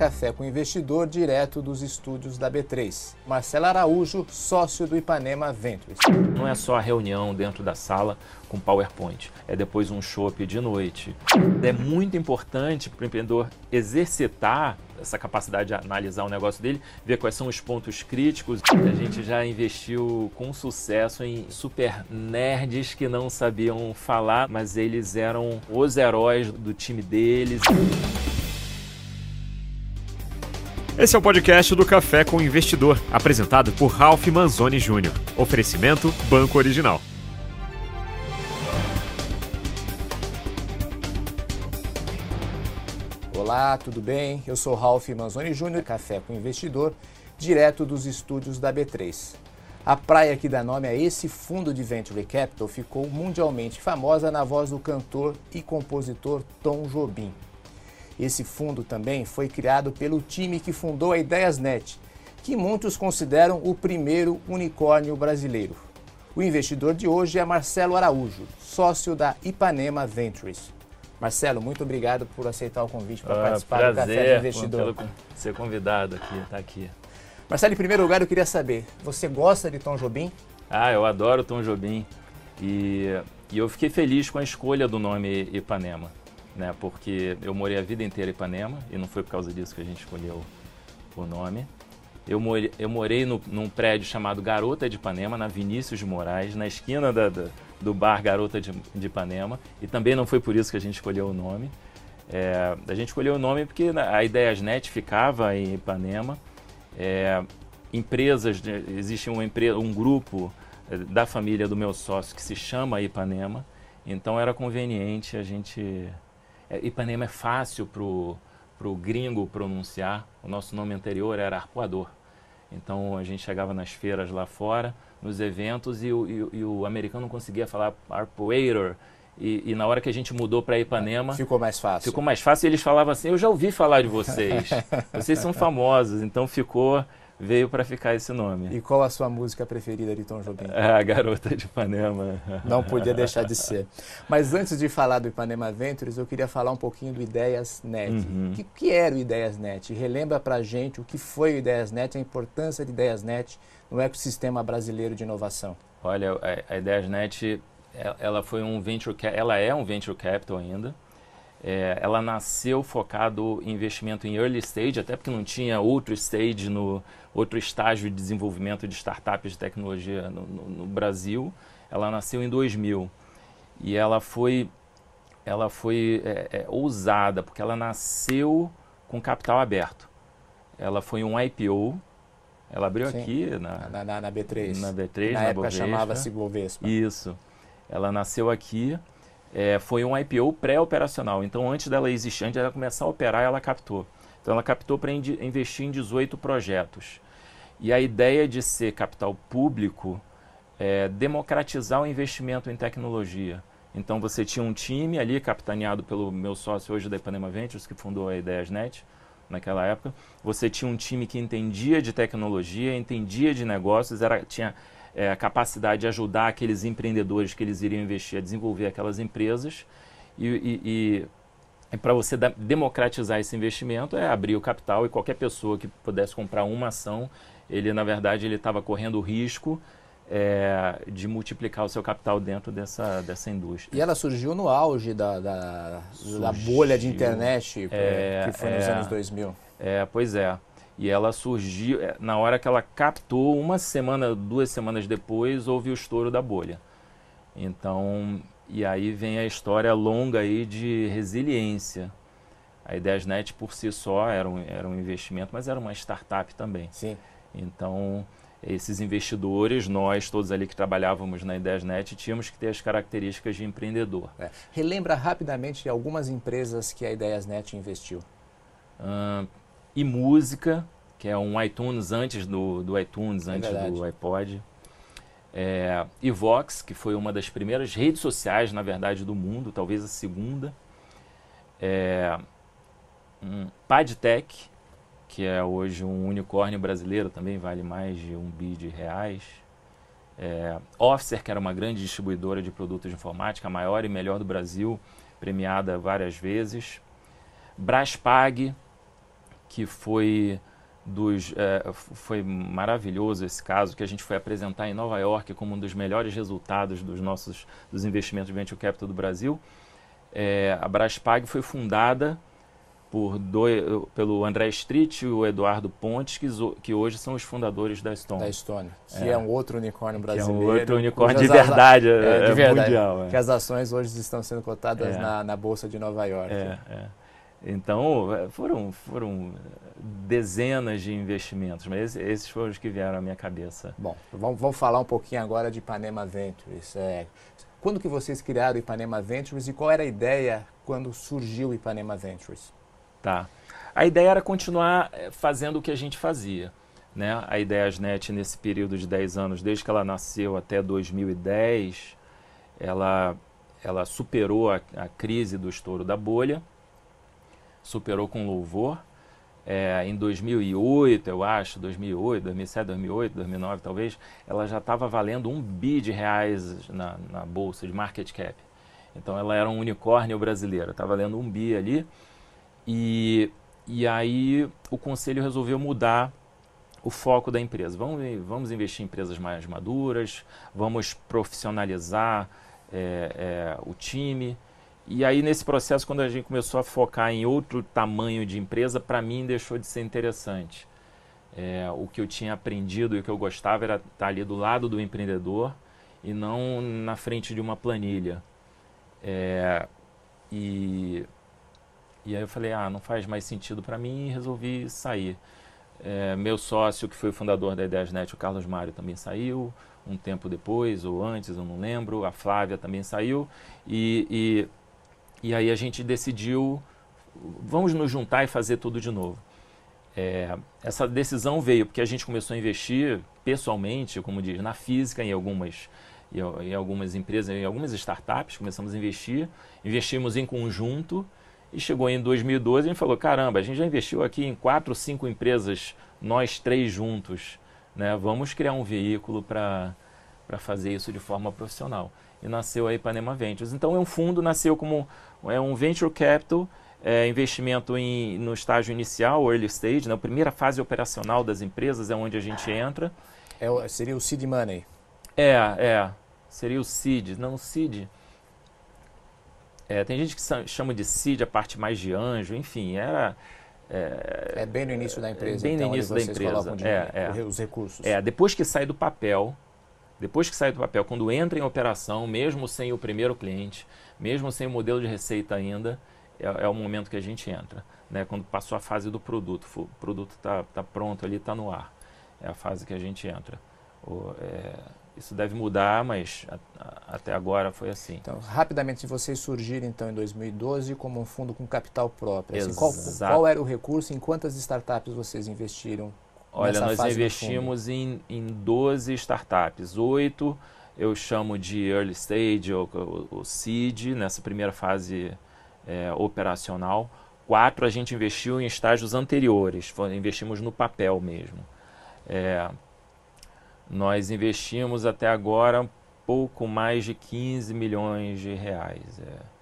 Café com Investidor, direto dos estúdios da B3. Marcelo Araújo, sócio do Ipanema Ventures. Não é só a reunião dentro da sala com PowerPoint, é depois um show de noite. É muito importante para o empreendedor exercitar essa capacidade de analisar o negócio dele, ver quais são os pontos críticos. A gente já investiu com sucesso em super nerds que não sabiam falar, mas eles eram os heróis do time deles. Esse é o podcast do Café com o Investidor, apresentado por Ralph Manzoni Jr. Oferecimento Banco Original. Olá, tudo bem? Eu sou Ralph Manzoni Jr., Café com Investidor, direto dos estúdios da B3. A praia que dá nome a esse fundo de Venture Capital ficou mundialmente famosa na voz do cantor e compositor Tom Jobim. Esse fundo também foi criado pelo time que fundou a Ideiasnet, que muitos consideram o primeiro unicórnio brasileiro. O investidor de hoje é Marcelo Araújo, sócio da Ipanema Ventures. Marcelo, muito obrigado por aceitar o convite para ah, participar prazer, do Café do Investidor. Pelo ser convidado aqui, estar tá aqui. Marcelo, em primeiro lugar, eu queria saber, você gosta de Tom Jobim? Ah, eu adoro Tom Jobim. E, e eu fiquei feliz com a escolha do nome Ipanema né? Porque eu morei a vida inteira em Ipanema e não foi por causa disso que a gente escolheu o nome. Eu morei, eu morei no, num prédio chamado Garota de Ipanema, na Vinícius de Moraes, na esquina da, da, do bar Garota de, de, Ipanema, e também não foi por isso que a gente escolheu o nome. É, a gente escolheu o nome porque a Ideiasnet ficava em Ipanema. É, empresas, existe um, um grupo é, da família do meu sócio que se chama Ipanema, então era conveniente a gente Ipanema é fácil para o gringo pronunciar. O nosso nome anterior era Arpoador. Então a gente chegava nas feiras lá fora, nos eventos, e o, e, e o americano não conseguia falar Arpoator. E, e, na hora que a gente mudou para Ipanema. Ficou mais fácil. Ficou mais fácil e eles falavam assim: Eu já ouvi falar de vocês. vocês são famosos. Então ficou veio para ficar esse nome. E qual a sua música preferida de Tom Jobim? É, a Garota de Ipanema. Não podia deixar de ser. Mas antes de falar do Ipanema Ventures, eu queria falar um pouquinho do Ideias Net. Uhum. O que, que era o Ideias Net? Relembra para a gente o que foi o Ideias Net, a importância de Ideias Net no ecossistema brasileiro de inovação. Olha, a, a Ideias Net, ela foi um venture, ela é um venture capital ainda. É, ela nasceu focado em investimento em early stage, até porque não tinha outro stage no outro estágio de desenvolvimento de startups de tecnologia no, no, no Brasil. Ela nasceu em 2000 e ela foi ela foi é, é, ousada porque ela nasceu com capital aberto. Ela foi um IPO. Ela abriu Sim, aqui na, na, na, na, B3. Na B3, na, na época chamava-se Bovespa. Isso. Ela nasceu aqui é, foi um IPO pré-operacional. Então, antes dela existir, antes dela começar a operar, ela captou. Então, ela captou para investir em 18 projetos. E a ideia de ser capital público é democratizar o investimento em tecnologia. Então, você tinha um time ali, capitaneado pelo meu sócio hoje da Ipanema Ventures, que fundou a Ideiasnet naquela época. Você tinha um time que entendia de tecnologia, entendia de negócios, era, tinha é, a capacidade de ajudar aqueles empreendedores que eles iriam investir a desenvolver aquelas empresas e, e, e, e para você da, democratizar esse investimento é abrir o capital e qualquer pessoa que pudesse comprar uma ação, ele na verdade ele estava correndo o risco é, de multiplicar o seu capital dentro dessa, dessa indústria. E ela surgiu no auge da, da, da bolha de internet, é, que foi nos é, anos 2000. É, pois é. E ela surgiu, é, na hora que ela captou, uma semana, duas semanas depois, houve o estouro da bolha. Então, e aí vem a história longa aí de resiliência. A Ideiasnet por si só era um, era um investimento, mas era uma startup também. Sim. Então, esses investidores, nós todos ali que trabalhávamos na Ideiasnet, tínhamos que ter as características de empreendedor. É. Relembra rapidamente algumas empresas que a Ideiasnet investiu. Uh, e música, que é um iTunes antes do, do iTunes, é antes verdade. do iPod. É, e Vox, que foi uma das primeiras redes sociais, na verdade, do mundo, talvez a segunda. É, um Padtech, que é hoje um unicórnio brasileiro, também vale mais de um bi de reais. É, Officer, que era uma grande distribuidora de produtos de informática, a maior e melhor do Brasil, premiada várias vezes. Braspag, que foi dos é, foi maravilhoso esse caso que a gente foi apresentar em Nova York como um dos melhores resultados dos nossos dos investimentos de venture capital do Brasil. É, a Braspag foi fundada por dois, pelo André Street e o Eduardo Pontes, que, que, hoje são os fundadores da Stone. Da Stone, que é, é um outro unicórnio brasileiro. É um outro unicórnio de verdade, é, é, de verdade, mundial. Que as ações hoje estão sendo cotadas na, na, Bolsa de Nova York. É, é. Então, é, foram, foram dezenas de investimentos, mas esses foram os que vieram à minha cabeça. Bom, vamos, vamos falar um pouquinho agora de Ipanema Ventures. É, quando que vocês criaram Ipanema Ventures e qual era a ideia quando surgiu o Ipanema Ventures? Tá. A ideia era continuar eh, fazendo o que a gente fazia. Né? A Ideiasnet, nesse período de 10 anos, desde que ela nasceu até 2010, ela, ela superou a, a crise do estouro da bolha superou com louvor. É, em 2008, eu acho, 2008, 2007, 2008, 2009 talvez, ela já estava valendo um bi de reais na, na, bolsa de market cap. Então ela era um unicórnio brasileiro, estava valendo um bi ali. E, e aí o conselho resolveu mudar o foco da empresa. Vamos, vamos investir em empresas mais maduras, vamos profissionalizar é, é, o time. E aí, nesse processo, quando a gente começou a focar em outro tamanho de empresa, para mim deixou de ser interessante. É, o que eu tinha aprendido e o que eu gostava era estar tá ali do lado do empreendedor e não na frente de uma planilha. É, e, e aí eu falei, ah, não faz mais sentido para mim e resolvi sair. É, meu sócio, que foi o fundador da Ideasnet, o Carlos Mário, também saiu um tempo depois ou antes, eu não lembro. A Flávia também saiu. E, e e aí a gente decidiu, vamos nos juntar e fazer tudo de novo. É, essa decisão veio porque a gente começou a investir pessoalmente, como diz, na física, em algumas, em algumas empresas, em algumas startups, começamos a investir, investimos em conjunto e chegou em 2012 e a gente falou, caramba, a gente já investiu aqui em quatro, cinco empresas, nós três juntos, né? vamos criar um veículo para fazer isso de forma profissional. E nasceu a Ipanema Ventures. Então, é um fundo, nasceu como é um venture capital, é, investimento em, no estágio inicial, early stage, na né? primeira fase operacional das empresas é onde a gente entra. É, seria o seed money? É, é. Seria o seed. Não, o seed... É, tem gente que chama de seed a parte mais de anjo, enfim, era... É, é bem no início da empresa, bem então, no início da empresa, é, é. os recursos. É, depois que sai do papel, depois que sai do papel, quando entra em operação, mesmo sem o primeiro cliente, mesmo sem o modelo de receita ainda, é, é o momento que a gente entra. Né? Quando passou a fase do produto, o produto está tá pronto ali, está no ar. É a fase que a gente entra. O, é, isso deve mudar, mas a, a, até agora foi assim. Então, rapidamente, vocês surgiram então em 2012 como um fundo com capital próprio. Assim, qual, qual, era o recurso? Em quantas startups vocês investiram? Olha, nós investimos em, em 12 startups, oito eu chamo de early stage ou, ou, seed, nessa primeira fase é, operacional. Quatro a gente investiu em estágios anteriores, investimos no papel mesmo. É, nós investimos até agora pouco mais de 15 milhões de reais. É.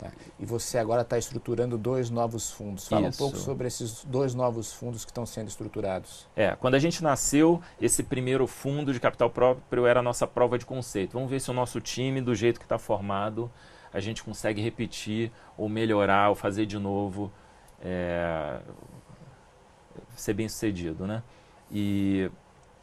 Tá. E você agora está estruturando dois novos fundos. Fala Isso. um pouco sobre esses dois novos fundos que estão sendo estruturados. É, quando a gente nasceu, esse primeiro fundo de capital próprio era a nossa prova de conceito. Vamos ver se o nosso time, do jeito que está formado, a gente consegue repetir ou melhorar ou fazer de novo, é, ser bem sucedido, né? E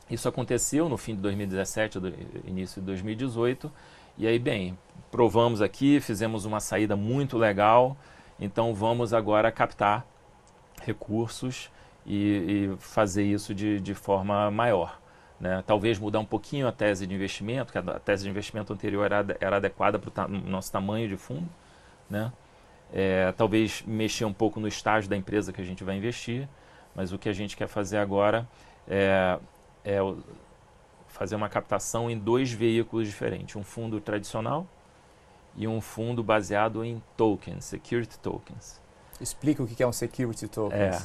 isso aconteceu no fim de 2017, início de 2018. E aí, bem, provamos aqui, fizemos uma saída muito legal, então vamos agora captar recursos e, e fazer isso de, de forma maior. Né? Talvez mudar um pouquinho a tese de investimento, que a tese de investimento anterior era, era adequada para o ta nosso tamanho de fundo. Né? É, talvez mexer um pouco no estágio da empresa que a gente vai investir, mas o que a gente quer fazer agora é, é fazer uma captação em dois veículos diferentes. Um fundo tradicional, e um fundo baseado em tokens, security tokens. Explica o que é um security token. É.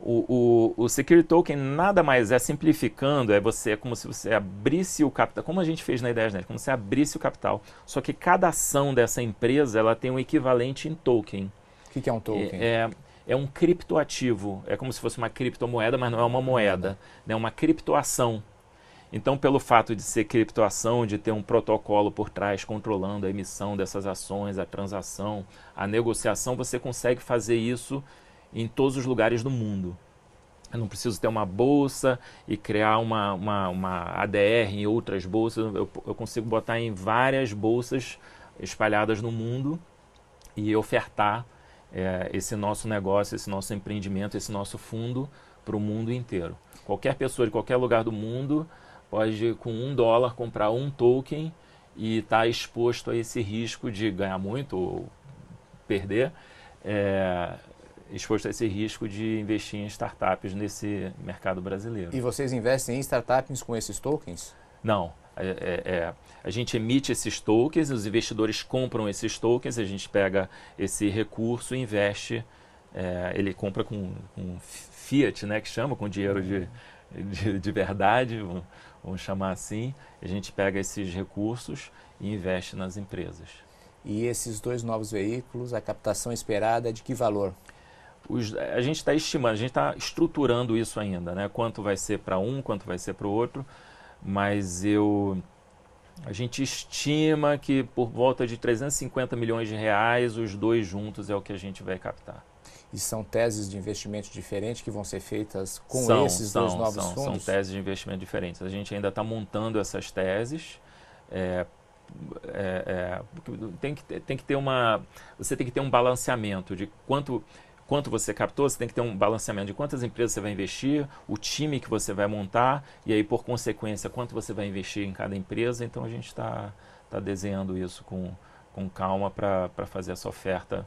O, o, o security token nada mais é simplificando, é você é como se você abrisse o capital, como a gente fez na ideia, né? como se abrisse o capital. Só que cada ação dessa empresa ela tem um equivalente em token. O que, que é um token? É, é um criptoativo. É como se fosse uma criptomoeda, mas não é uma moeda, né? é uma criptoação. Então, pelo fato de ser criptoação, de ter um protocolo por trás controlando a emissão dessas ações, a transação, a negociação, você consegue fazer isso em todos os lugares do mundo. Eu não preciso ter uma bolsa e criar uma, uma, uma ADR em outras bolsas. Eu, eu consigo botar em várias bolsas espalhadas no mundo e ofertar é, esse nosso negócio, esse nosso empreendimento, esse nosso fundo para o mundo inteiro. Qualquer pessoa de qualquer lugar do mundo pode, com um dólar, comprar um token e estar tá exposto a esse risco de ganhar muito ou perder. É, exposto a esse risco de investir em startups nesse mercado brasileiro. E vocês investem em startups com esses tokens? Não. É, é, é, a gente emite esses tokens, os investidores compram esses tokens, a gente pega esse recurso e investe. É, ele compra com, com, fiat, né, que chama, com dinheiro de, de, de verdade, vamos chamar assim. A gente pega esses recursos e investe nas empresas. E esses dois novos veículos, a captação esperada é de que valor? Os, a gente está estimando, a gente está estruturando isso ainda, né? Quanto vai ser para um, quanto vai ser para o outro, mas eu a gente estima que por volta de 350 milhões de reais os dois juntos é o que a gente vai captar. E são teses de investimento diferentes que vão ser feitas com são, esses são, dois novos são, fundos? São teses de investimento diferentes. A gente ainda está montando essas teses. É, é, é, tem, que, tem que ter uma. Você tem que ter um balanceamento de quanto quanto você captou, você tem que ter um balanceamento de quantas empresas você vai investir, o time que você vai montar e aí, por consequência, quanto você vai investir em cada empresa. Então, a gente está tá desenhando isso com, com calma para fazer essa oferta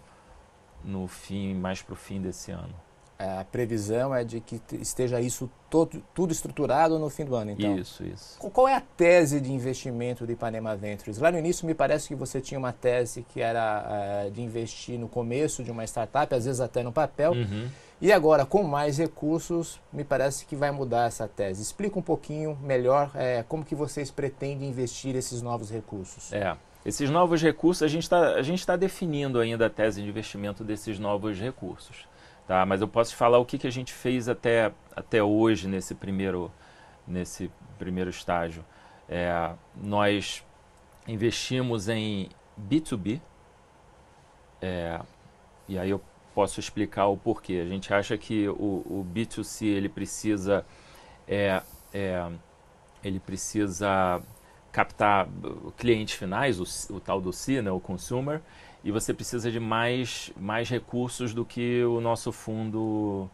no fim, mais para o fim desse ano. É, a previsão é de que esteja isso todo, tudo estruturado no fim do ano, então. Isso, isso. Qual é a tese de investimento do Ipanema Ventures? Lá no início me parece que você tinha uma tese que era uh, de investir no começo de uma startup, às vezes até no papel. Uhum. E agora, com mais recursos, me parece que vai mudar essa tese. Explica um pouquinho melhor é, como que vocês pretendem investir esses novos recursos. É, esses novos recursos, a gente está tá definindo ainda a tese de investimento desses novos recursos. Tá? Mas eu posso te falar o que, que a gente fez até, até hoje nesse primeiro, nesse primeiro estágio. É, nós investimos em B2B, é, e aí eu posso explicar o porquê. A gente acha que o, o B2C ele precisa, é, é, ele precisa captar clientes finais, o, o tal do C, né, o consumer, e você precisa de mais, mais recursos do que o nosso fundo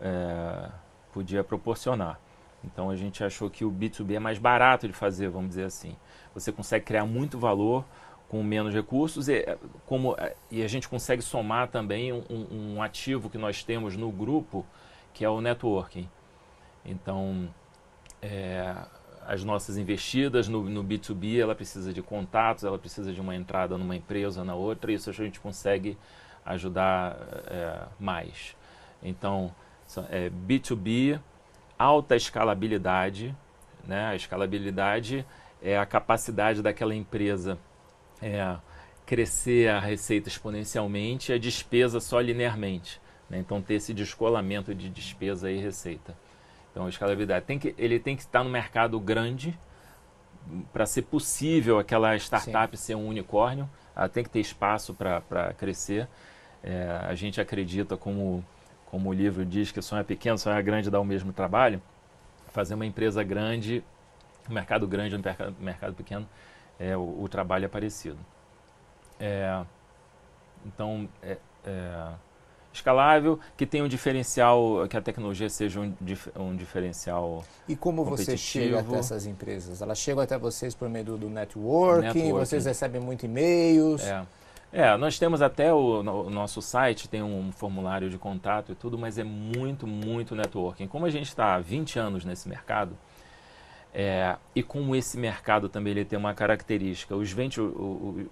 é, podia proporcionar. Então a gente achou que o B2B é mais barato de fazer, vamos dizer assim. Você consegue criar muito valor com menos recursos e, é, como, é, e a gente consegue somar também um, um ativo que nós temos no grupo, que é o networking. Então, é, as nossas investidas no, no, B2B, ela precisa de contatos, ela precisa de uma entrada numa empresa, na outra, e isso a gente consegue ajudar é, mais. Então, é, B2B, alta escalabilidade, né? a escalabilidade é a capacidade daquela empresa é, crescer a receita exponencialmente e a despesa só linearmente. Né? Então, ter esse descolamento de despesa e receita. Então, escalabilidade. Tem que, ele tem que estar no mercado grande para ser possível aquela startup Sim. ser um unicórnio. Ela tem que ter espaço para crescer. É, a gente acredita, como, como o livro diz, que sonho é pequeno, sonho é grande dá o mesmo trabalho. Fazer uma empresa grande, um mercado grande, um mercado, mercado pequeno, é, o, o trabalho é parecido. É, então, é, é escalável, que tenha um diferencial, que a tecnologia seja um, um diferencial. E como você chega até essas empresas? Elas chegam até vocês por meio do, do networking, networking, vocês recebem muito e-mails? É. É, nós temos até o, nosso site, tem um formulário de contato e tudo, mas é muito, muito networking. Como a gente está há 20 anos nesse mercado, é, e como esse mercado também ele tem uma característica, os, venture,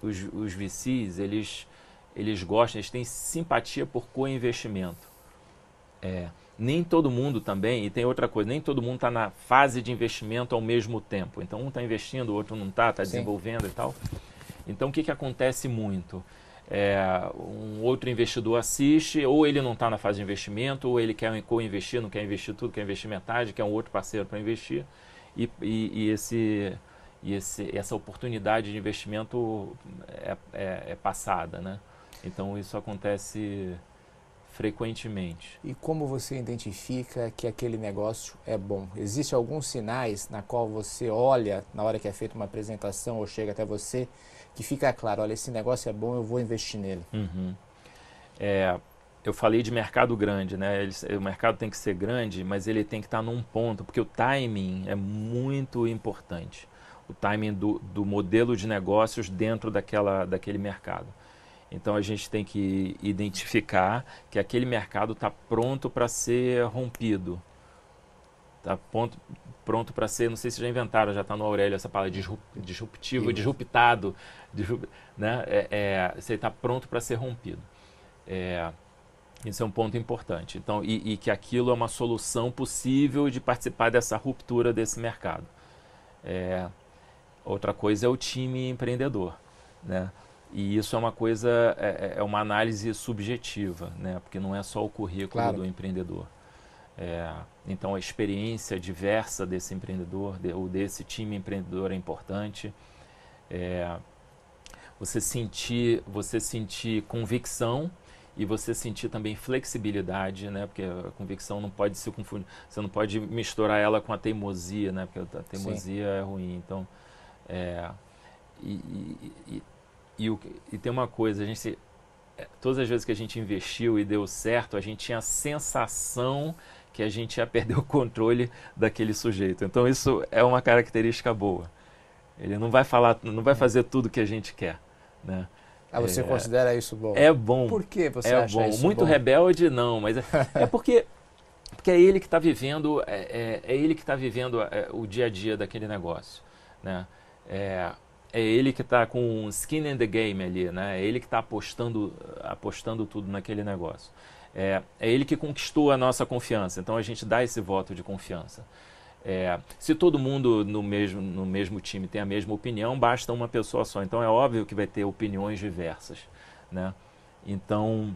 os, os VCs, eles eles gostam, eles têm simpatia por co-investimento. É, nem todo mundo também, e tem outra coisa, nem todo mundo está na fase de investimento ao mesmo tempo. Então, um está investindo, o outro não está, está desenvolvendo e tal. Então, o que, que acontece muito? é, um outro investidor assiste, ou ele não está na fase de investimento, ou ele quer co-investir, não quer investir tudo, quer investir metade, quer um outro parceiro para investir, e, e, e, esse, e esse, essa oportunidade de investimento é, é, é passada, né? Então isso acontece frequentemente. E como você identifica que aquele negócio é bom? Existem alguns sinais na qual você olha na hora que é feita uma apresentação ou chega até você que fica claro, olha, esse negócio é bom, eu vou investir nele. Uhum. É, eu falei de mercado grande, né? Ele, o mercado tem que ser grande, mas ele tem que estar num ponto, porque o timing é muito importante. O timing do, do modelo de negócios dentro daquela, daquele mercado. Então a gente tem que identificar que aquele mercado está pronto para ser rompido. Está pronto para ser, não sei se já inventaram, já está no Aurélio essa palavra disruptivo, disruptado, disrupt, né? É, é, você está pronto para ser rompido. É, isso é um ponto importante. Então, e, e, que aquilo é uma solução possível de participar dessa ruptura desse mercado. É, outra coisa é o time empreendedor, né? E isso é uma coisa, é, é, é uma análise subjetiva, né? porque não é só o currículo claro. do empreendedor. É, então a experiência diversa desse empreendedor, de, ou desse time empreendedor é importante. É, você sentir, você sentir convicção e você sentir também flexibilidade, né? Porque a convicção não pode se confundir, você não pode misturar ela com a teimosia, né? Porque a teimosia Sim. é ruim. Então, é, e, e, e o, e tem uma coisa, a gente é, todas as vezes que a gente investiu e deu certo, a gente tinha a sensação que a gente ia perder o controle daquele sujeito. Então isso é uma característica boa. Ele não vai falar, não vai fazer tudo que a gente quer, né? Ah, você é, considera isso bom? É bom. Por que você é acha bom. isso Muito bom? rebelde não, mas é, é porque porque é ele que está vivendo é, é, é, ele que está vivendo é, o dia a dia daquele negócio, né? É, é ele que está com skin in the game ali, né? É ele que está apostando, apostando tudo naquele negócio. É, é ele que conquistou a nossa confiança, então a gente dá esse voto de confiança. É, se todo mundo no mesmo, no mesmo time tem a mesma opinião, basta uma pessoa só. Então é óbvio que vai ter opiniões diversas, né? Então,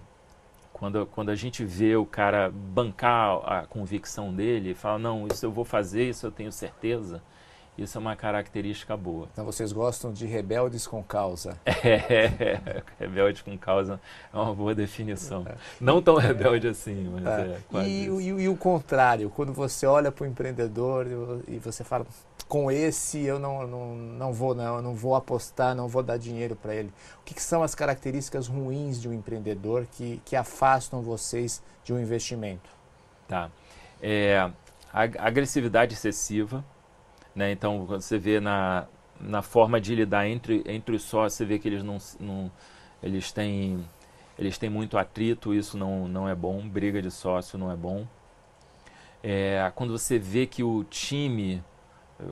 quando, quando a gente vê o cara bancar a convicção dele, fala, não, isso eu vou fazer, isso eu tenho certeza, isso é uma característica boa. Então vocês gostam de rebeldes com causa? É, rebelde com causa é uma boa definição. É. Não tão rebelde assim, mas é, é quase e, e, e, o contrário, quando você olha para o empreendedor e você fala, com esse eu não, não, não vou não, não vou apostar, não vou dar dinheiro para ele. O que, que, são as características ruins de um empreendedor que, que afastam vocês de um investimento? Tá. É, a agressividade excessiva, né? Então, você vê na, na forma de lidar entre, entre os sócios, você vê que eles não, não eles têm eles têm muito atrito, isso não, não é bom, briga de sócio não é bom. É, quando você vê que o time,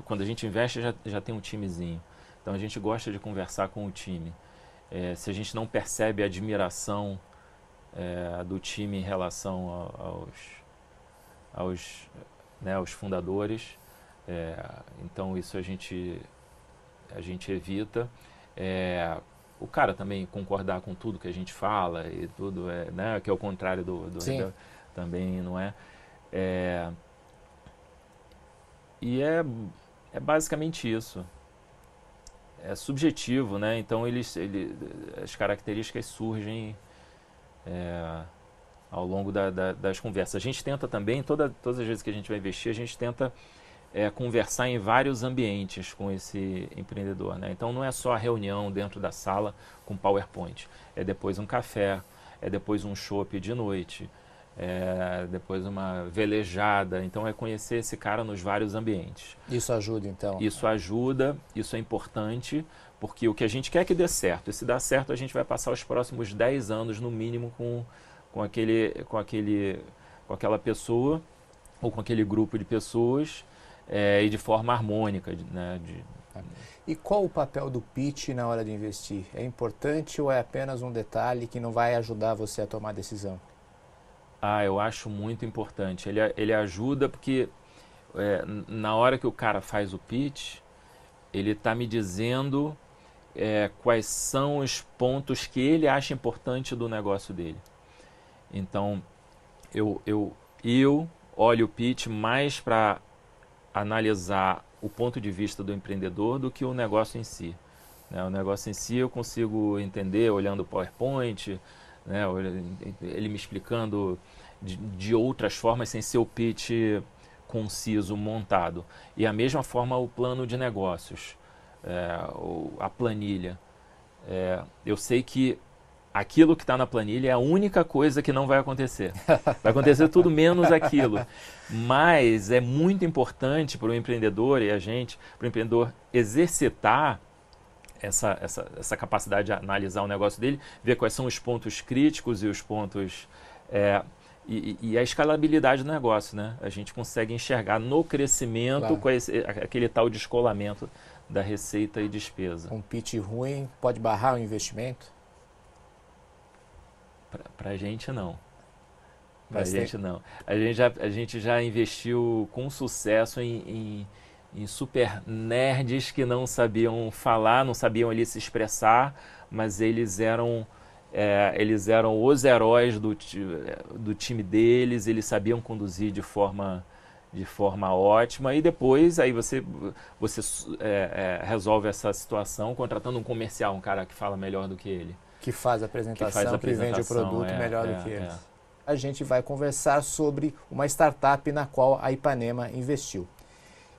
quando a gente investe, já, já tem um timezinho. Então a gente gosta de conversar com o time. É, se a gente não percebe a admiração é, do time em relação aos, aos, né, aos fundadores, é, então isso a gente, a gente evita. É, o cara também concordar com tudo que a gente fala e tudo, é, né, que é o contrário do, do também não é. é. E é, é basicamente isso. É subjetivo, né? Então eles, ele, as características surgem é, ao longo da, da, das conversas. A gente tenta também, toda, todas as vezes que a gente vai investir, a gente tenta é, conversar em vários ambientes com esse empreendedor. Né? Então não é só a reunião dentro da sala com PowerPoint, é depois um café, é depois um chopp de noite, é depois uma velejada. Então é conhecer esse cara nos vários ambientes. Isso ajuda então? Isso ajuda, isso é importante, porque o que a gente quer é que dê certo. E se dá certo, a gente vai passar os próximos 10 anos no mínimo com, com, aquele, com, aquele, com aquela pessoa ou com aquele grupo de pessoas é, e de forma harmônica. Né, de... E qual o papel do pitch na hora de investir? É importante ou é apenas um detalhe que não vai ajudar você a tomar decisão? Ah, eu acho muito importante. Ele, ele ajuda porque é, na hora que o cara faz o pitch, ele está me dizendo é, quais são os pontos que ele acha importante do negócio dele. Então, eu, eu, eu olho o pitch mais para analisar o ponto de vista do empreendedor do que o negócio em si. Né? O negócio em si eu consigo entender olhando o PowerPoint, né? ele me explicando de, de outras formas sem ser o pitch conciso, montado. E a mesma forma o plano de negócios, é, a planilha. É, eu sei que aquilo que está na planilha é a única coisa que não vai acontecer. Vai acontecer tudo menos aquilo. Mas é muito importante para o empreendedor e a gente, para o empreendedor exercitar essa, essa, essa capacidade de analisar o negócio dele, ver quais são os pontos críticos e os pontos. É, e, e, a escalabilidade do negócio, né? A gente consegue enxergar no crescimento claro. esse, aquele tal descolamento da receita e despesa. Um pitch ruim pode barrar o investimento? Para a gente não. Para a gente não. A gente, já, a gente já investiu com sucesso em, em, em, super nerds que não sabiam falar, não sabiam ali se expressar, mas eles eram, é, eles eram os heróis do, do time deles, eles sabiam conduzir de forma de forma ótima e depois aí você você é, é, resolve essa situação contratando um comercial um cara que fala melhor do que ele que faz a apresentação, que, faz a apresentação, que vende o produto é, melhor é, do que eles. É. A gente vai conversar sobre uma startup na qual a Ipanema investiu.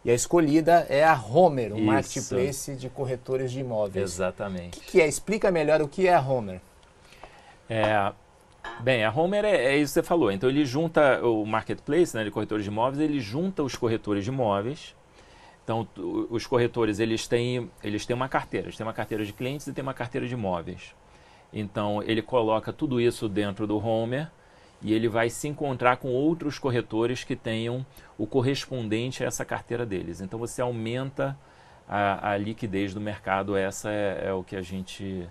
E a escolhida é a Homer, um Isso. marketplace de corretores de imóveis. Exatamente. O que, que, é? Explica melhor o que é a Homer. É, bem, a Homer é, é, isso que você falou. Então ele junta o marketplace né, de corretores de imóveis, ele junta os corretores de imóveis. Então os corretores eles têm, eles têm uma carteira, eles têm uma carteira de clientes e têm uma carteira de imóveis. Então ele coloca tudo isso dentro do Homer e ele vai se encontrar com outros corretores que tenham o correspondente a essa carteira deles. Então você aumenta a, a liquidez do mercado. Essa é, é, o que a gente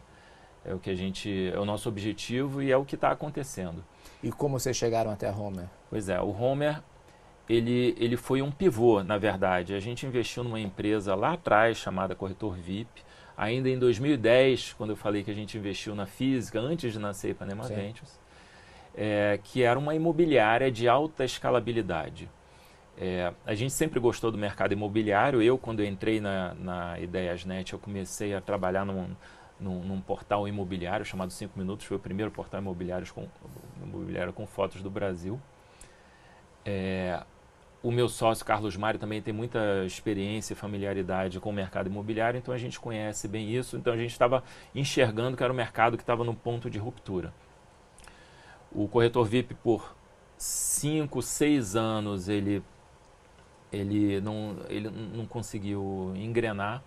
é o que a gente é o nosso objetivo e é o que está acontecendo. E como vocês chegaram até a Homer? Pois é, o Homer ele, ele foi um pivô, na verdade. A gente investiu numa empresa lá atrás chamada Corretor VIP ainda em 2010, quando eu falei que a gente investiu na física, antes de nascer Ipanema Sim. Ventures, é, que era uma imobiliária de alta escalabilidade. É, a gente sempre gostou do mercado imobiliário. Eu, quando eu entrei na, na Ideiasnet, eu comecei a trabalhar num, num, num, portal imobiliário chamado 5 Minutos. Foi o primeiro portal imobiliário com, imobiliário com fotos do Brasil. É, o meu sócio, Carlos Mário, também tem muita experiência e familiaridade com o mercado imobiliário, então a gente conhece bem isso. Então a gente estava enxergando que era um mercado que estava no ponto de ruptura. O corretor VIP, por 5, 6 anos, ele, ele, não, ele não conseguiu engrenar.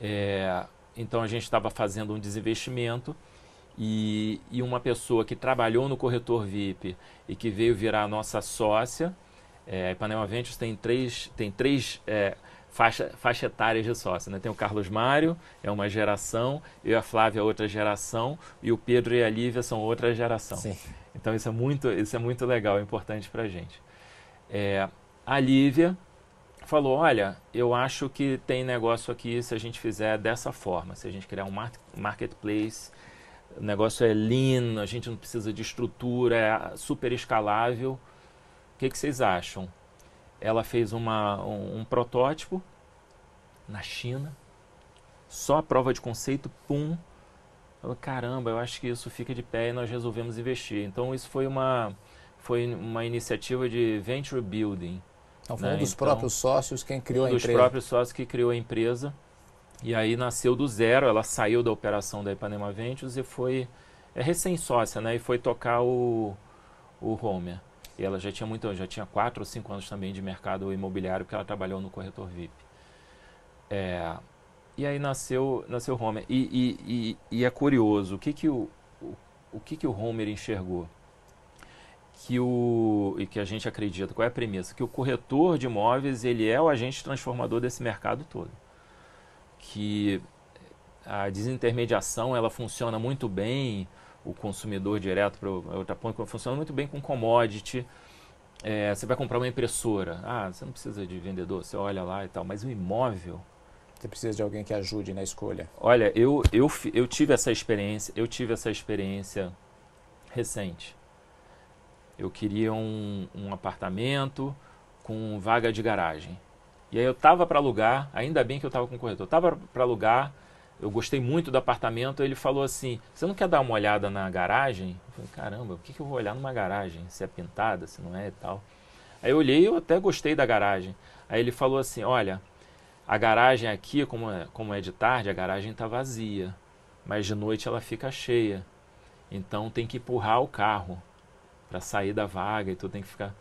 É, então a gente estava fazendo um desinvestimento. E, e uma pessoa que trabalhou no corretor VIP e que veio virar nossa sócia, é, a Ipanema Ventures tem três, tem três é, faixa, faixa etárias de sócio. Né? Tem o Carlos Mário, é uma geração, eu e a Flávia, outra geração, e o Pedro e a Lívia são outra geração. Sim. Então isso é muito, isso é muito legal, é importante para a gente. É, a Lívia falou, olha, eu acho que tem negócio aqui se a gente fizer dessa forma, se a gente criar um marketplace, o negócio é lean, a gente não precisa de estrutura, é super escalável, o que, que vocês acham? Ela fez uma, um, um protótipo na China, só a prova de conceito, pum. Falei, caramba, eu acho que isso fica de pé e nós resolvemos investir. Então isso foi uma, foi uma iniciativa de venture building. Então foi né? um dos então, próprios sócios quem criou um a empresa. Um dos próprios sócios que criou a empresa. E aí nasceu do zero, ela saiu da operação da Ipanema Ventures e foi é recém-sócia, né? E foi tocar o, o Homer. E ela já tinha muito, já tinha quatro ou cinco anos também de mercado imobiliário, porque ela trabalhou no corretor VIP. É, e aí nasceu, nasceu o Homer. E, e, e, e, é curioso, o que que o, o, o que que o Homer enxergou? Que o, e que a gente acredita, qual é a premissa? Que o corretor de imóveis, ele é o agente transformador desse mercado todo. Que a desintermediação, ela funciona muito bem, o consumidor direto para outra ponta, funciona muito bem com commodity. É, você vai comprar uma impressora, ah, você não precisa de vendedor, você olha lá e tal, mas o imóvel, Você precisa de alguém que ajude na escolha? Olha, eu, eu, eu tive essa experiência, eu tive essa experiência recente. Eu queria um, um apartamento com vaga de garagem. E aí eu tava para alugar, ainda bem que eu tava com o corretor, eu tava para alugar, eu gostei muito do apartamento, ele falou assim, você não quer dar uma olhada na garagem? Eu falei, caramba, o que, que eu vou olhar numa garagem? Se é pintada, se não é e tal. Aí eu olhei eu até gostei da garagem. Aí ele falou assim, olha, a garagem aqui, como é, como é de tarde, a garagem está vazia, mas de noite ela fica cheia. Então tem que empurrar o carro para sair da vaga e tu tem que ficar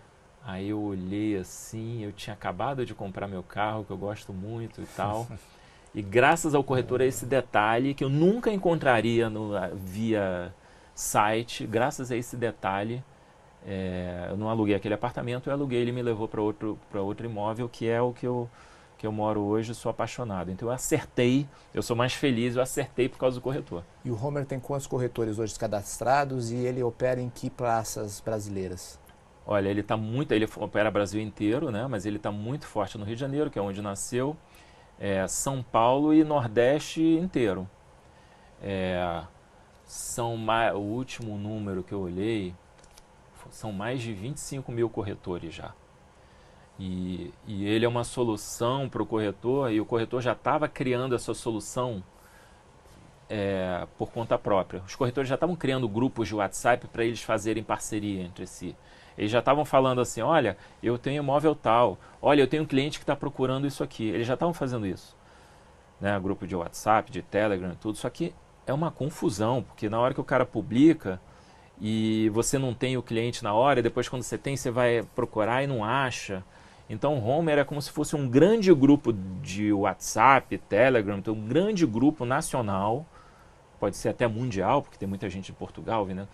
Aí eu olhei assim, eu tinha acabado de comprar meu carro, que eu gosto muito e tal. e graças ao corretor, a esse detalhe que eu nunca encontraria no, via site, graças a esse detalhe, é, eu não aluguei aquele apartamento, eu aluguei, ele me levou para outro, outro imóvel, que é o que eu, que eu moro hoje, sou apaixonado. Então eu acertei, eu sou mais feliz, eu acertei por causa do corretor. E o Homer tem quantos corretores hoje cadastrados e ele opera em que praças brasileiras? Olha, ele está muito, ele opera Brasil inteiro, né? Mas ele está muito forte no Rio de Janeiro, que é onde nasceu, é, São Paulo e Nordeste inteiro. É, são mais, o último número que eu olhei são mais de 25 mil corretores já. E, e ele é uma solução para o corretor e o corretor já estava criando essa solução é, por conta própria. Os corretores já estavam criando grupos de WhatsApp para eles fazerem parceria entre si. Eles já estavam falando assim: olha, eu tenho imóvel tal, olha, eu tenho um cliente que está procurando isso aqui. Eles já estavam fazendo isso. Né? Grupo de WhatsApp, de Telegram, tudo. Isso aqui é uma confusão, porque na hora que o cara publica e você não tem o cliente na hora, depois quando você tem, você vai procurar e não acha. Então o Homer é como se fosse um grande grupo de WhatsApp, Telegram, então um grande grupo nacional, pode ser até mundial, porque tem muita gente de Portugal, né?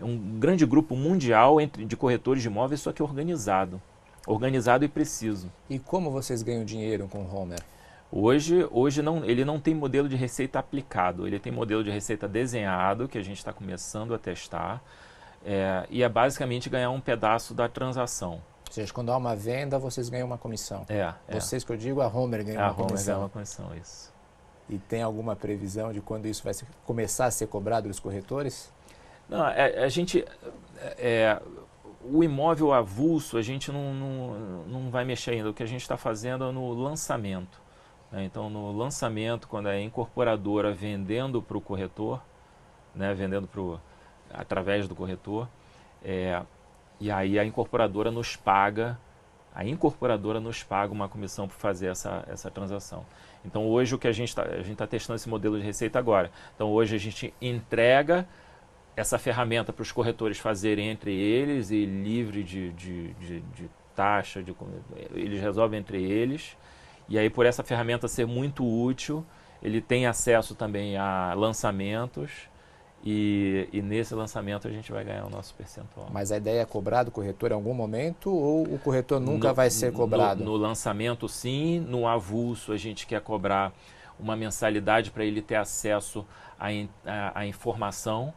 É um grande grupo mundial entre, de corretores de imóveis, só que organizado. Organizado e preciso. E como vocês ganham dinheiro com o Homer? Hoje, hoje não, ele não tem modelo de receita aplicado, ele tem modelo de receita desenhado, que a gente está começando a testar, é, e é basicamente ganhar um pedaço da transação. Ou seja, quando há uma venda, vocês ganham uma comissão. É. é. Vocês que eu digo, a Homer ganha a uma Homer comissão. ganha uma comissão, isso. E tem alguma previsão de quando isso vai ser, começar a ser cobrado dos corretores? Não, a, é, a gente. É, é, o imóvel avulso a gente não, não, não vai mexer ainda. O que a gente está fazendo é no lançamento. Né? Então, no lançamento, quando a incorporadora vendendo para o corretor, né? vendendo pro, através do corretor, é, e aí a incorporadora nos paga, a incorporadora nos paga uma comissão para fazer essa, essa transação. Então, hoje o que a gente está tá testando esse modelo de receita agora. Então, hoje a gente entrega essa ferramenta para os corretores fazerem entre eles e livre de, de, de, de, taxa, de, eles resolvem entre eles. E aí, por essa ferramenta ser muito útil, ele tem acesso também a lançamentos. E, e, nesse lançamento a gente vai ganhar o nosso percentual. Mas a ideia é cobrar do corretor em algum momento ou o corretor nunca no, vai ser cobrado? No, no, lançamento, sim. No avulso, a gente quer cobrar uma mensalidade para ele ter acesso à informação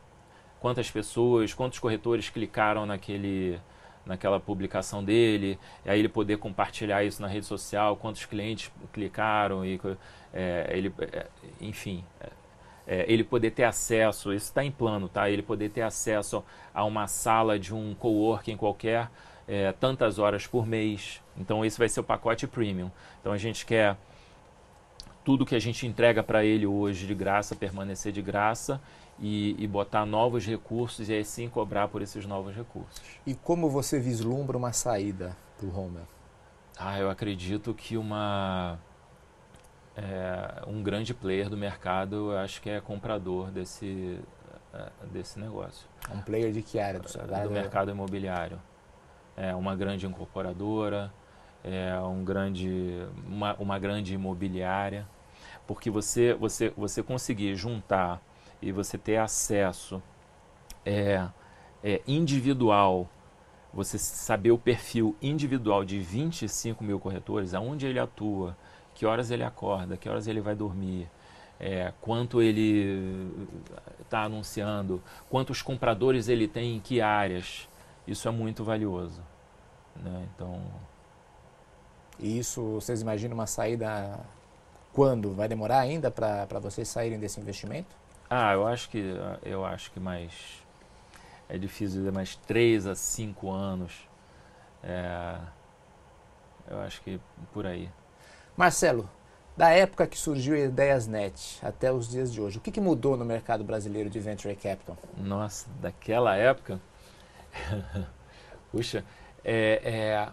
quantas pessoas, quantos corretores clicaram naquele, naquela publicação dele, e aí ele poder compartilhar isso na rede social, quantos clientes clicaram, e, é, ele, é, enfim, é, é ele poder ter acesso, isso está em plano, tá? Ele poder ter acesso a uma sala de um coworking qualquer, é, tantas horas por mês. Então esse vai ser o pacote premium. Então a gente quer tudo que a gente entrega para ele hoje de graça permanecer de graça e, e, botar novos recursos e aí sim cobrar por esses novos recursos. E como você vislumbra uma saída para o Homer? Ah, eu acredito que uma é, um grande player do mercado, eu acho que é comprador desse é, desse negócio. Um player de que área? Do, do mercado imobiliário. É uma grande incorporadora, é um grande uma, uma grande imobiliária, porque você você você conseguir juntar e você ter acesso é, é, individual, você saber o perfil individual de 25 mil corretores, aonde ele atua, que horas ele acorda, que horas ele vai dormir, é, quanto ele está anunciando, quantos compradores ele tem em que áreas, isso é muito valioso. Né? Então. E isso, vocês imaginam uma saída quando? Vai demorar ainda para vocês saírem desse investimento? Ah, eu acho que eu acho que mais é difícil dizer mais três a cinco anos. É, eu acho que por aí. Marcelo, da época que surgiu a Ideiasnet até os dias de hoje, o que, que mudou no mercado brasileiro de venture capital? Nossa, daquela época, puxa, é, é,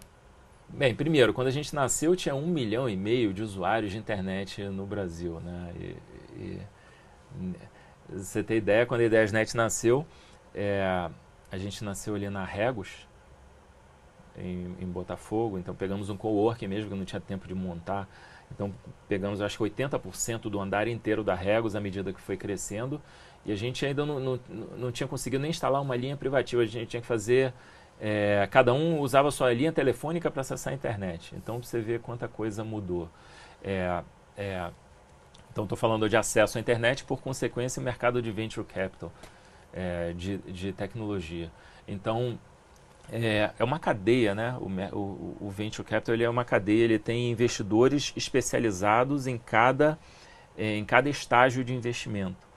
bem, primeiro, quando a gente nasceu tinha um milhão e meio de usuários de internet no Brasil, né? E, e, você tem ideia, quando a Ideiasnet nasceu, é, a gente nasceu ali na Regos, em, em, Botafogo, então pegamos um coworking mesmo, que não tinha tempo de montar. Então pegamos acho que 80% do andar inteiro da Regos à medida que foi crescendo. E a gente ainda não, não, não tinha conseguido nem instalar uma linha privativa, a gente tinha que fazer. É, cada um usava sua linha telefônica para acessar a internet. Então você vê quanta coisa mudou. É, é, então estou falando de acesso à internet, por consequência, o mercado de venture capital, é, de, de tecnologia. Então é, é uma cadeia, né? O, o, o, Venture Capital ele é uma cadeia, ele tem investidores especializados em cada, é, em cada estágio de investimento.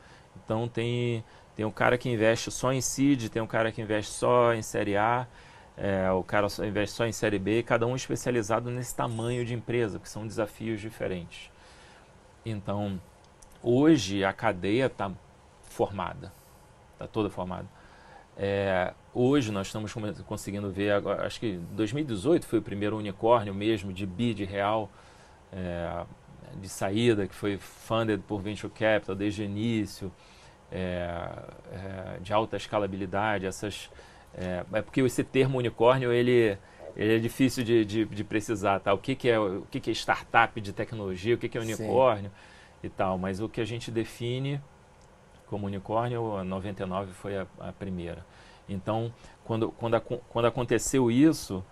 Então tem, tem um cara que investe só em seed, tem um cara que investe só em série A, é, o cara investe só em série B, cada um especializado nesse tamanho de empresa, que são desafios diferentes. Então, hoje a cadeia está formada, está toda formada. É, hoje nós estamos conseguindo ver, agora, acho que 2018 foi o primeiro unicórnio mesmo de bid real, é, de saída, que foi funded por Venture Capital desde o início, é, é de alta escalabilidade, essas... É, é, porque esse termo unicórnio, ele, ele é difícil de, de, de, precisar, tá? O que, que, é, o que, que é startup de tecnologia, o que, que é unicórnio Sim. e tal, mas o que a gente define como unicórnio, a 99 foi a, a primeira. Então, quando, quando, quando aconteceu isso,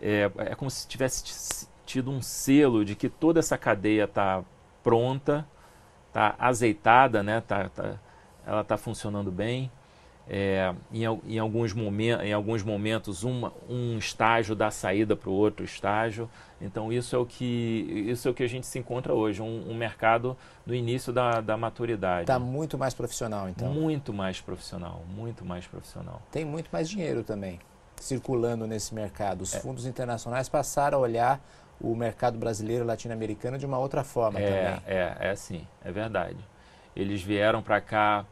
é, é como se tivesse tido um selo de que toda essa cadeia está pronta, está azeitada, né? Tá, tá, ela está funcionando bem. É, em, em, alguns momentos, em alguns momentos uma, um estágio dá saída para o outro estágio. Então isso é o que isso é o que a gente se encontra hoje, um, um mercado no início da, da maturidade. Está muito mais profissional, então. Muito mais profissional, muito mais profissional. Tem muito mais dinheiro também circulando nesse mercado. Os é. fundos internacionais passaram a olhar o mercado brasileiro latino-americano de uma outra forma é, também. É, é sim, é verdade. Eles vieram para cá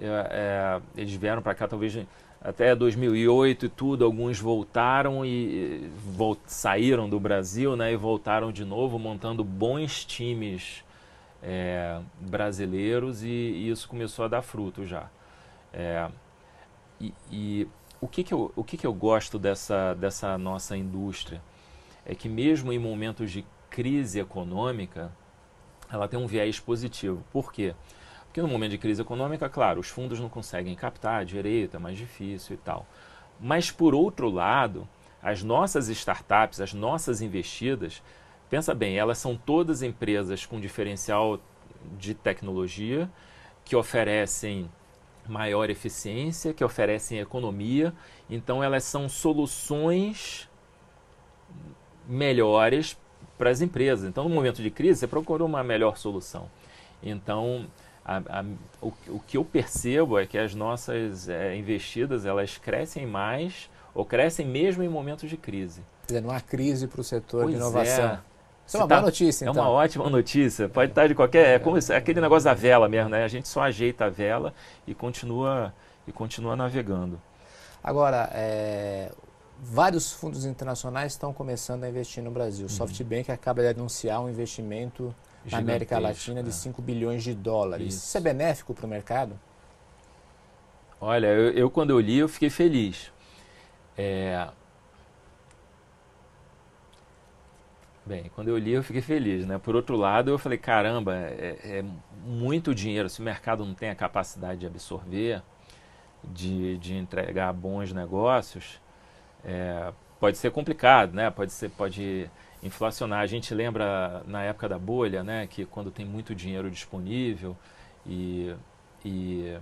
é, eles vieram para cá talvez até 2008 e tudo, alguns voltaram e, e saíram do Brasil né, e voltaram de novo, montando bons times é, brasileiros e, e, isso começou a dar fruto já. É, e, e, o, que, que, eu, o que, que eu gosto dessa, dessa nossa indústria é que mesmo em momentos de crise econômica, ela tem um viés positivo. Por quê? Porque porque no momento de crise econômica, claro, os fundos não conseguem captar direito, é mais difícil e tal. Mas, por outro lado, as nossas startups, as nossas investidas, pensa bem, elas são todas empresas com diferencial de tecnologia, que oferecem maior eficiência, que oferecem economia. Então, elas são soluções melhores para as empresas. Então, no momento de crise, você procura uma melhor solução. Então, a, a, o, o, que eu percebo é que as nossas é, investidas elas crescem mais ou crescem mesmo em momentos de crise. Quer dizer, não há crise para o setor pois de inovação. É. Isso é uma tá, boa notícia, então. É uma ótima notícia. Pode estar de qualquer. É como é aquele negócio da vela mesmo, né? A gente só ajeita a vela e continua e continua navegando. Agora, é, vários fundos internacionais estão começando a investir no Brasil. O uhum. SoftBank acaba de anunciar um investimento na América Latina de 5 é. bilhões de dólares. Isso, Isso é benéfico para o mercado? Olha, eu, eu, quando eu li eu fiquei feliz. É... Bem, quando eu li eu fiquei feliz, né? Por outro lado, eu falei, caramba, é, é muito dinheiro. Se o mercado não tem a capacidade de absorver, de, de entregar bons negócios, é, pode ser complicado, né? Pode ser, pode inflacionar. A gente lembra na época da bolha, né, que quando tem muito dinheiro disponível e, e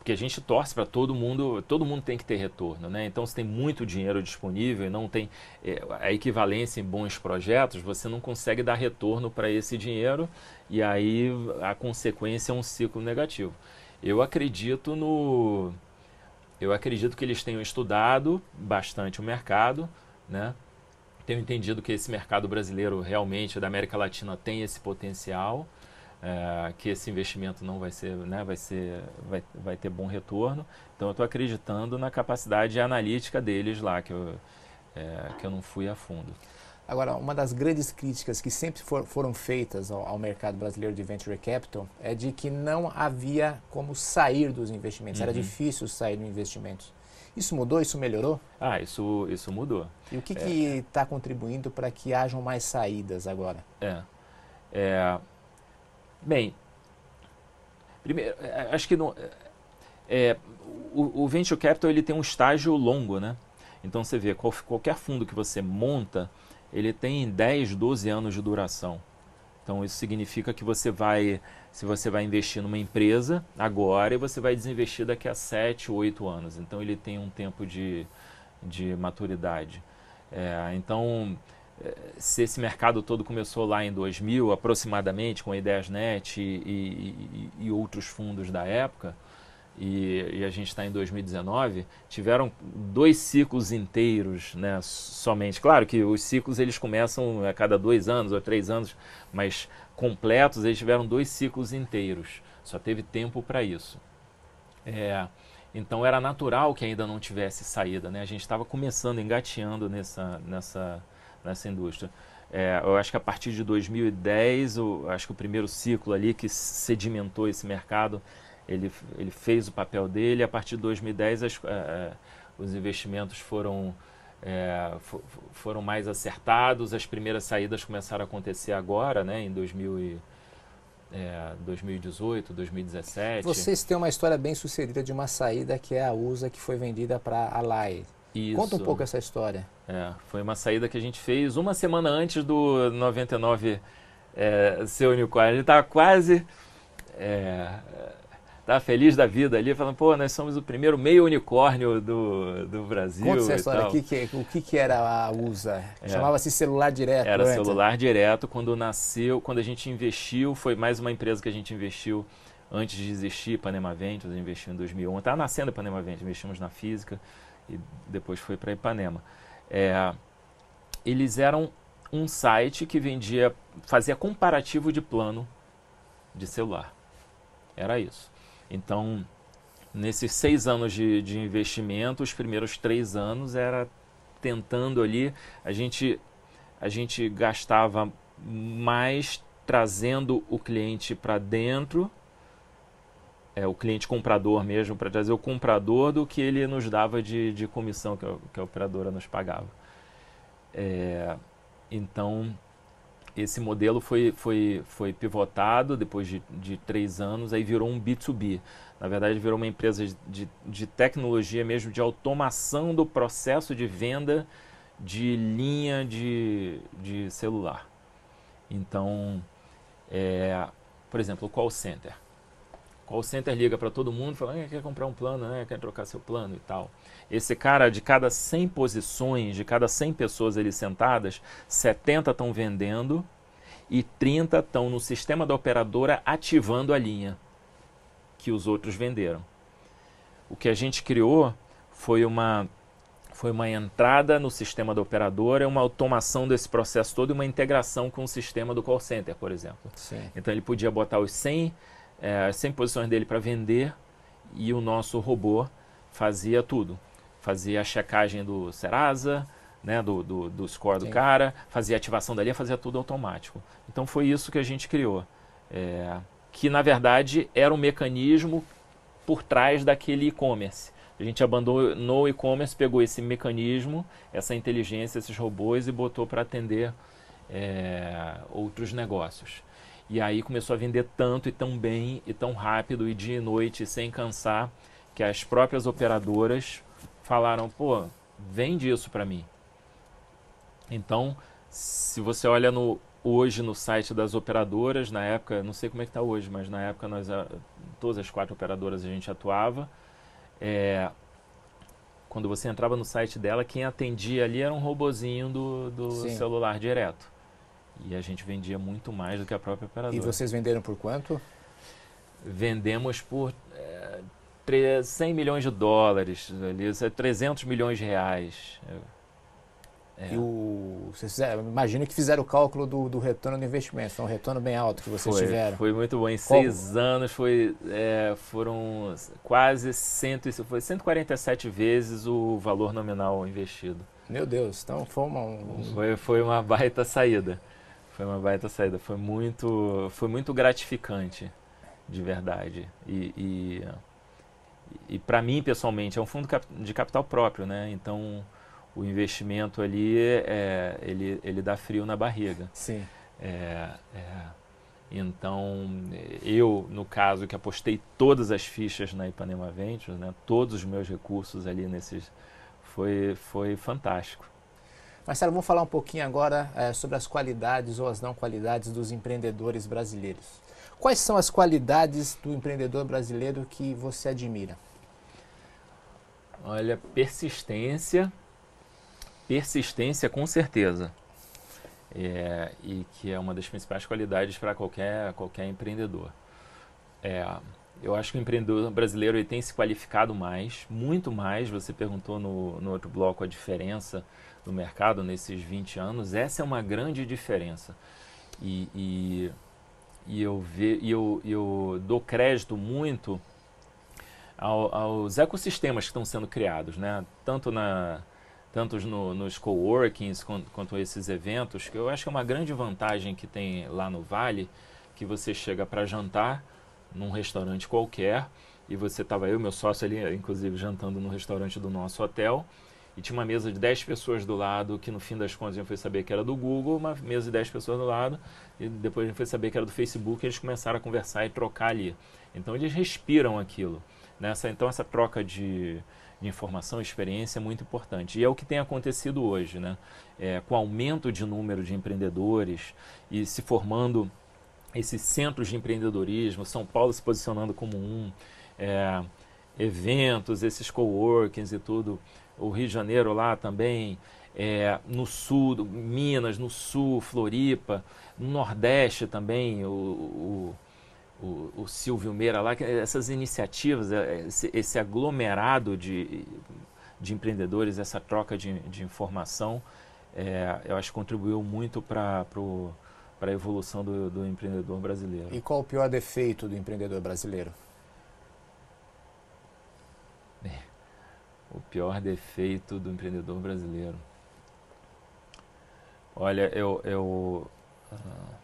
porque a gente torce para todo mundo, todo mundo tem que ter retorno, né? Então, se tem muito dinheiro disponível e não tem é, a equivalência em bons projetos, você não consegue dar retorno para esse dinheiro e aí a consequência é um ciclo negativo. Eu acredito no, eu acredito que eles tenham estudado bastante o mercado, né? Tenho entendido que esse mercado brasileiro realmente da América Latina tem esse potencial é, que esse investimento não vai ser, né, vai ser, vai, vai ter bom retorno. Então eu estou acreditando na capacidade analítica deles lá, que eu, é, que eu não fui a fundo. Agora, uma das grandes críticas que sempre for, foram feitas ao, ao, mercado brasileiro de venture capital é de que não havia como sair dos investimentos, uhum. era difícil sair dos investimentos. Isso mudou? Isso melhorou? Ah, isso, isso mudou. E o que é. está contribuindo para que hajam mais saídas agora? É, é Bem, primeiro, é, acho que não, é, o, o, venture capital ele tem um estágio longo, né? Então você vê, qual, qualquer fundo que você monta, ele tem 10, 12 anos de duração. Então isso significa que você vai, se você vai investir numa empresa agora, e você vai desinvestir daqui a 7, 8 anos. Então ele tem um tempo de, de maturidade. É, então se esse mercado todo começou lá em 2000, aproximadamente, com a Ideiasnet e, e, e outros fundos da época, e, e a gente está em 2019, tiveram dois ciclos inteiros, né, somente. Claro que os ciclos eles começam a cada dois anos ou três anos, mas completos eles tiveram dois ciclos inteiros. Só teve tempo para isso. É, então era natural que ainda não tivesse saída, né? A gente estava começando, engateando nessa, nessa, nessa indústria. É, eu acho que a partir de 2010, o, acho que o primeiro ciclo ali que sedimentou esse mercado, ele, ele fez o papel dele. A partir de 2010, as, é, é, os investimentos foram, é, foram mais acertados. As primeiras saídas começaram a acontecer agora, né, em 2000 e, é, 2018, 2017. Vocês têm uma história bem sucedida de uma saída que é a USA, que foi vendida para a Lai. Isso. Conta um pouco essa história. É, foi uma saída que a gente fez uma semana antes do 99 é, ser unicórnio. Ele estava quase. É, estava feliz da vida ali, falando, pô, nós somos o primeiro meio unicórnio do, do Brasil. Conta essa história aqui, que, o que, que era a USA? É. Chamava-se celular direto. Era antes. celular direto. Quando nasceu, quando a gente investiu, foi mais uma empresa que a gente investiu antes de existir, Panema Ventures, investiu em 2001. Estava nascendo Panema Ventures, investimos na física e depois foi para Ipanema. É, eles eram um site que vendia, fazia comparativo de plano de celular. Era isso. Então, nesses seis anos de, de investimento, os primeiros três anos era tentando ali, a gente, a gente gastava mais trazendo o cliente para dentro é, o cliente comprador mesmo, para trazer o comprador do que ele nos dava de, de comissão que a, que a operadora nos pagava. É, então, esse modelo foi, foi, foi pivotado depois de, de três anos, aí virou um B2B. Na verdade, virou uma empresa de, de tecnologia mesmo, de automação do processo de venda de linha de, de celular. Então, é, por exemplo, o call center call center liga para todo mundo, fala, ah, quer comprar um plano, né? quer trocar seu plano e tal. Esse cara, de cada 100 posições, de cada 100 pessoas ali sentadas, 70 estão vendendo e 30 estão no sistema da operadora ativando a linha que os outros venderam. O que a gente criou foi uma foi uma entrada no sistema da operadora, uma automação desse processo todo e uma integração com o sistema do call center, por exemplo. Sim. Então ele podia botar os 100 é, 100 posições dele para vender e o nosso robô fazia tudo. Fazia a checagem do Serasa, né, do, do, do score Sim. do cara, fazia ativação da linha, fazia tudo automático. Então foi isso que a gente criou. É, que na verdade era um mecanismo por trás daquele e-commerce. A gente abandonou o e-commerce, pegou esse mecanismo, essa inteligência, esses robôs e botou para atender é, outros negócios. E aí começou a vender tanto e tão bem e tão rápido e dia e noite sem cansar que as próprias operadoras falaram: pô, vende isso para mim. Então, se você olha no, hoje no site das operadoras, na época, não sei como é que está hoje, mas na época nós, todas as quatro operadoras a gente atuava. É, quando você entrava no site dela, quem atendia ali era um robozinho do, do celular direto. E a gente vendia muito mais do que a própria operadora. E vocês venderam por quanto? Vendemos por é, 100 milhões de dólares, ali, 300 milhões de reais. É. E o, vocês fizeram, imagino que fizeram o cálculo do, do, retorno do investimento. Foi um retorno bem alto que vocês foi, tiveram. Foi muito bom. Em Como? seis anos foi, é, foram quase cento, foi 147 vezes o valor nominal investido. Meu Deus, então foi uma... Um... Foi, foi uma baita saída. Foi uma baita saída. Foi muito, foi muito gratificante, de verdade. E, e, e para mim, pessoalmente, é um fundo de capital próprio, né? Então o investimento ali é, ele, ele dá frio na barriga. Sim. É, é, então, eu, no caso, que apostei todas as fichas na Ipanema Ventures, né, todos os meus recursos ali nesses, foi, foi fantástico. Marcelo, vamos falar um pouquinho agora é, sobre as qualidades ou as não qualidades dos empreendedores brasileiros. Quais são as qualidades do empreendedor brasileiro que você admira? Olha, persistência, persistência com certeza. É, e que é uma das principais qualidades para qualquer, qualquer empreendedor. É, eu acho que o empreendedor brasileiro ele tem se qualificado mais, muito mais. Você perguntou no, no outro bloco a diferença do mercado nesses 20 anos. Essa é uma grande diferença. E, e, e eu, ve, e eu, eu dou crédito muito ao, aos ecossistemas que estão sendo criados, né? tanto na, tanto no, nos coworkings quanto, quanto esses eventos, que eu acho que é uma grande vantagem que tem lá no Vale, que você chega para jantar num restaurante qualquer, e você estava eu, meu sócio ali, inclusive jantando no restaurante do nosso hotel, e tinha uma mesa de 10 pessoas do lado, que no fim das contas a gente foi saber que era do Google, uma mesa de 10 pessoas do lado, e depois a gente foi saber que era do Facebook, e eles começaram a conversar e trocar ali. Então eles respiram aquilo. Nessa, então essa troca de, de informação experiência é muito importante. E é o que tem acontecido hoje, né? É, com o aumento de número de empreendedores e se formando esses centros de empreendedorismo, São Paulo se posicionando como um, é, eventos, esses coworkings e tudo, o Rio de Janeiro lá também, é, no sul, Minas, no sul, Floripa, no Nordeste também, o, o o, o Silvio Meira lá, essas iniciativas, é, esse, esse aglomerado de, de empreendedores, essa troca de, de informação, é, eu acho que contribuiu muito para a evolução do, do empreendedor brasileiro. E qual o pior defeito do empreendedor brasileiro? O pior defeito do empreendedor brasileiro. Olha, eu. eu uh,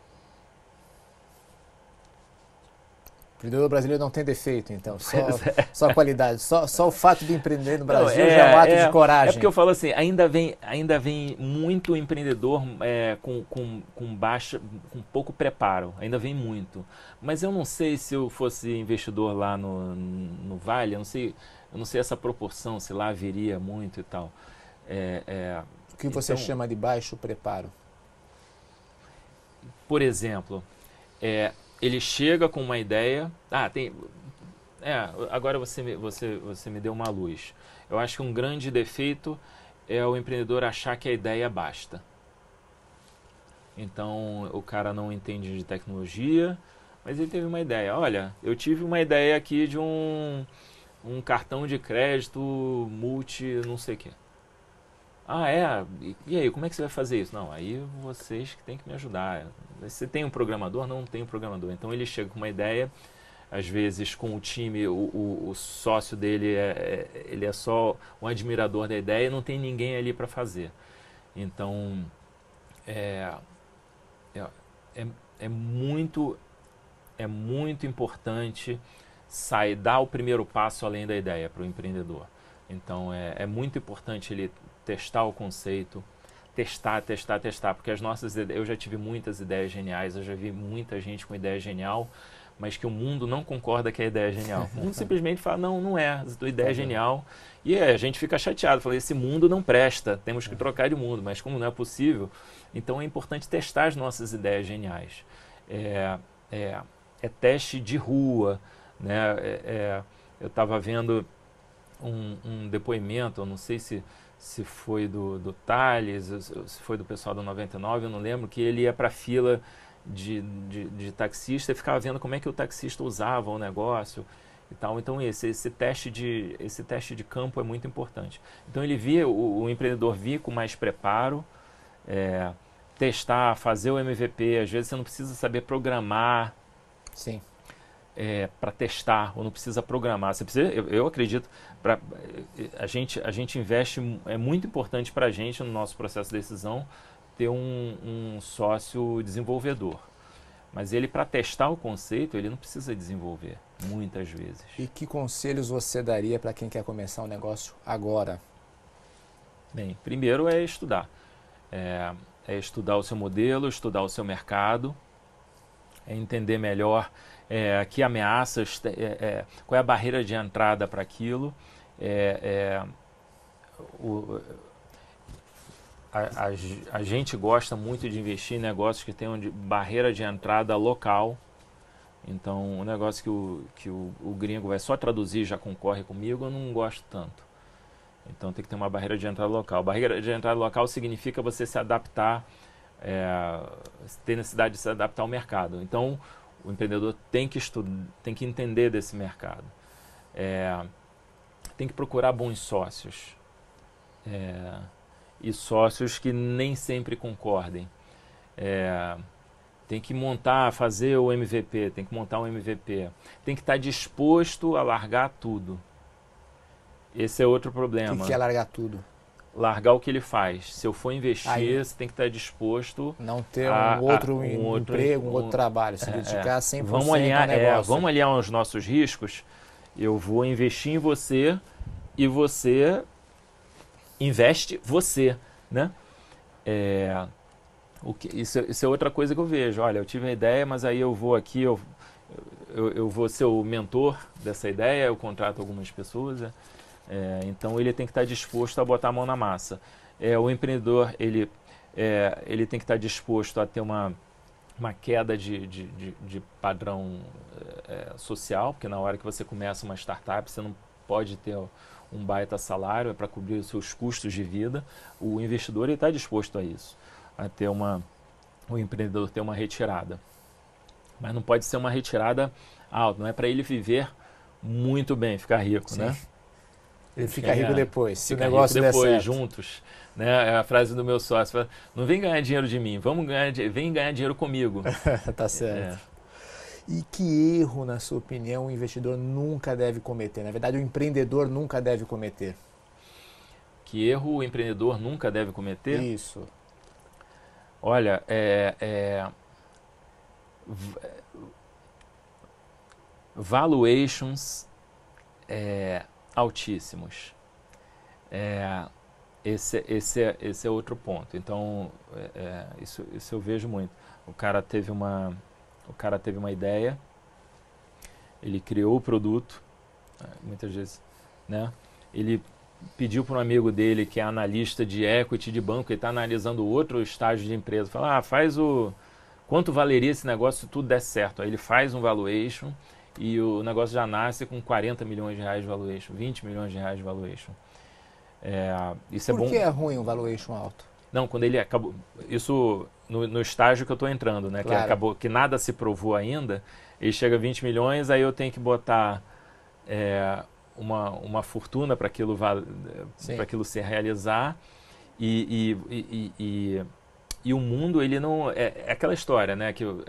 O empreendedor brasileiro não tem defeito, então, só, é. só qualidade. Só, só o fato de empreender no Brasil não, é, já é um ato é, de coragem. É porque eu falo assim, ainda vem, ainda vem muito empreendedor é, com, com, com baixa, com pouco preparo, ainda vem muito. Mas eu não sei se eu fosse investidor lá no, no Vale, eu não sei, eu não sei essa proporção, se lá viria muito e tal. É, é, o que você então, chama de baixo preparo? Por exemplo, é, ele chega com uma ideia. Ah, tem. É, agora você me, você, você me deu uma luz. Eu acho que um grande defeito é o empreendedor achar que a ideia basta. Então o cara não entende de tecnologia, mas ele teve uma ideia. Olha, eu tive uma ideia aqui de um, um cartão de crédito multi não sei o quê. Ah, é? E aí, como é que você vai fazer isso? Não, aí vocês que têm que me ajudar. Você tem um programador? Não, não tem um programador. Então ele chega com uma ideia, às vezes com o time, o, o, o sócio dele é, é, ele é só um admirador da ideia e não tem ninguém ali para fazer. Então, é, é, é, é, muito, é muito importante sair, dar o primeiro passo além da ideia para o empreendedor. Então, é, é muito importante ele testar o conceito, testar, testar, testar, porque as nossas eu já tive muitas ideias geniais, eu já vi muita gente com ideia genial, mas que o mundo não concorda que a ideia é genial. O mundo simplesmente fala, não, não é, a tua ideia é genial. E a gente fica chateado, fala, esse mundo não presta, temos que é. trocar de mundo, mas como não é possível, então é importante testar as nossas ideias geniais. É, é, é teste de rua, né? É, é, eu estava vendo um, um, depoimento, eu não sei se, se foi do, do Thales, se foi do pessoal do 99, eu não lembro, que ele ia para a fila de, de, de, taxista e ficava vendo como é que o taxista usava o negócio e tal. Então esse, esse, teste, de, esse teste de campo é muito importante. Então ele via, o, o empreendedor via com mais preparo, é, testar, fazer o MVP. Às vezes você não precisa saber programar. Sim. É, para testar ou não precisa programar. Você precisa, eu, eu acredito, pra, a, gente, a gente investe, é muito importante para a gente no nosso processo de decisão ter um, um sócio desenvolvedor. Mas ele, para testar o conceito, ele não precisa desenvolver, muitas vezes. E que conselhos você daria para quem quer começar um negócio agora? Bem, primeiro é estudar. É, é estudar o seu modelo, estudar o seu mercado, é entender melhor é, que ameaças, é, é, qual é a barreira de entrada para aquilo. É, é, o, a, a, a, gente gosta muito de investir em negócios que tenham de barreira de entrada local. Então, um negócio que o, que o, o gringo vai só traduzir já concorre comigo, eu não gosto tanto. Então, tem que ter uma barreira de entrada local. Barreira de entrada local significa você se adaptar, é, ter necessidade de se adaptar ao mercado. Então, o empreendedor tem que estudar, tem que entender desse mercado. É, tem que procurar bons sócios. É, e sócios que nem sempre concordem. É, tem que montar, fazer o MVP, tem que montar um MVP. Tem que estar disposto a largar tudo. Esse é outro problema. O que é largar tudo? Largar o que ele faz. Se eu for investir, Aí, você tem que estar disposto. Não ter um outro a, um outro, emprego, um, um outro trabalho, se é, dedicar é. 100% vamos alinhar, é, vamos alinhar os nossos riscos. Eu vou investir em você e você investe você, né? É, o que, isso, isso, é outra coisa que eu vejo. Olha, eu tive a ideia, mas aí eu vou aqui, eu, eu, eu vou ser o mentor dessa ideia, eu contrato algumas pessoas. É, é então ele tem que estar disposto a botar a mão na massa. É, o empreendedor ele, é, ele tem que estar disposto a ter uma, uma queda de, de, de, de padrão é, social, porque na hora que você começa uma startup, você não pode ter um baita salário, é para cobrir os seus custos de vida. O investidor está disposto a isso, a ter uma, o empreendedor ter uma retirada. Mas não pode ser uma retirada alta, não é para ele viver muito bem, ficar rico, Sim. né? Ele fica rico depois, se o negócio rico depois, juntos. Né? É a frase do meu sócio, não vem ganhar dinheiro de mim, vamos ganhar, vem ganhar dinheiro comigo. tá certo. É. E que erro, na sua opinião, o investidor nunca deve cometer? Na verdade, o empreendedor nunca deve cometer. Que erro o empreendedor nunca deve cometer? Isso. Olha, é, é, valuations é, altíssimos. É, esse, esse, esse é outro ponto. Então, é, é, isso, isso eu vejo muito. O cara teve uma o cara teve uma ideia, ele criou o produto, eh, muitas vezes, né? Ele pediu para um amigo dele que é analista de equity de banco, ele está analisando outro estágio de empresa, fala, ah, faz o quanto valeria esse negócio se tudo der certo. Aí ele faz um valuation e o negócio já nasce com 40 milhões de reais de valuation, 20 milhões de reais de valuation. É, isso é Por é bom. Por que é ruim um valuation alto? Não, quando ele acabou. Isso no, no estágio que eu estou entrando, né? Claro. Que acabou, que nada se provou ainda. Ele chega a 20 milhões, aí eu tenho que botar é, uma, uma fortuna para aquilo, aquilo se realizar. E, e, e, e, e, o mundo, ele não. É, é aquela história, né? Que eu,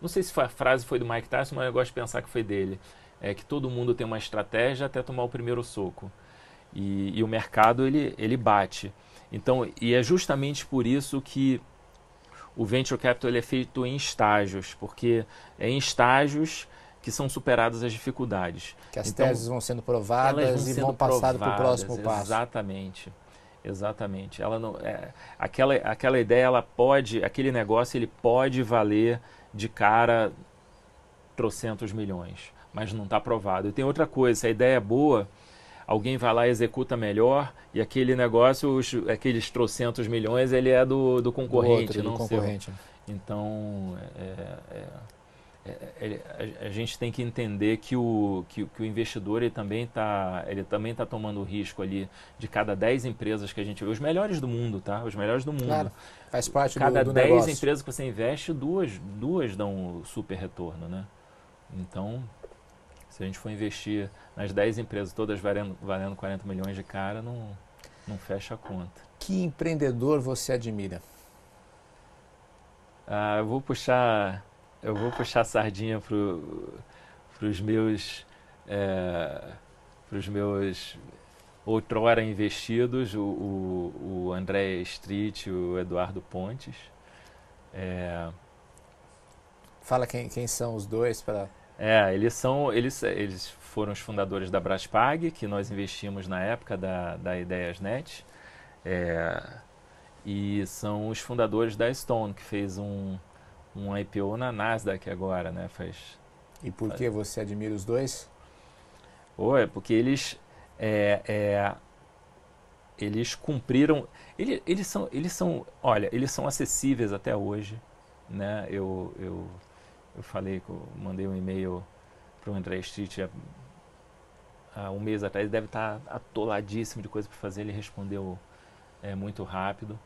não sei se a frase foi do Mike Tyson, mas eu gosto de pensar que foi dele. É que todo mundo tem uma estratégia até tomar o primeiro soco. E, e o mercado, ele, ele bate. Então, e é justamente por isso que o venture capital ele é feito em estágios, porque é em estágios que são superadas as dificuldades. Que as então, teses vão sendo provadas vão e sendo vão passar para o próximo passo. Exatamente. Exatamente. Ela não, é, aquela, aquela ideia, ela pode, aquele negócio, ele pode valer de cara trocentos milhões, mas não está aprovado. E tem outra coisa, se a ideia é boa, alguém vai lá e executa melhor e aquele negócio, os, aqueles trocentos milhões, ele é do, do concorrente, outro, não do concorrente. Seu. Então, é, é, é, a, a, gente tem que entender que o, que, que o investidor ele também está ele também tá tomando o risco ali de cada 10 empresas que a gente vê, os melhores do mundo, tá? Os melhores do mundo. Claro, faz parte cada do, do 10 negócio. empresas que você investe, duas, duas dão super retorno, né? Então, se a gente for investir nas 10 empresas, todas valendo, valendo 40 milhões de cara, não, não fecha a conta. Que empreendedor você admira? Ah, eu vou puxar eu vou puxar a sardinha para os meus é, os meus outrora investidos, o, o, o André Street e o Eduardo Pontes. É, Fala quem, quem são os dois para. É, eles são eles, eles foram os fundadores da Braspag, que nós investimos na época da, da Ideiasnet. É, e são os fundadores da Stone, que fez um, um IPO na Nasdaq agora, né? Faz. E por que você admira os dois? Ou é porque eles é, é, eles cumpriram. Eles, eles são eles são olha eles são acessíveis até hoje, né? Eu eu, eu falei que eu mandei um e-mail para o André Street há, há, um mês atrás. Ele deve estar atoladíssimo de coisa para fazer. Ele respondeu é, muito rápido.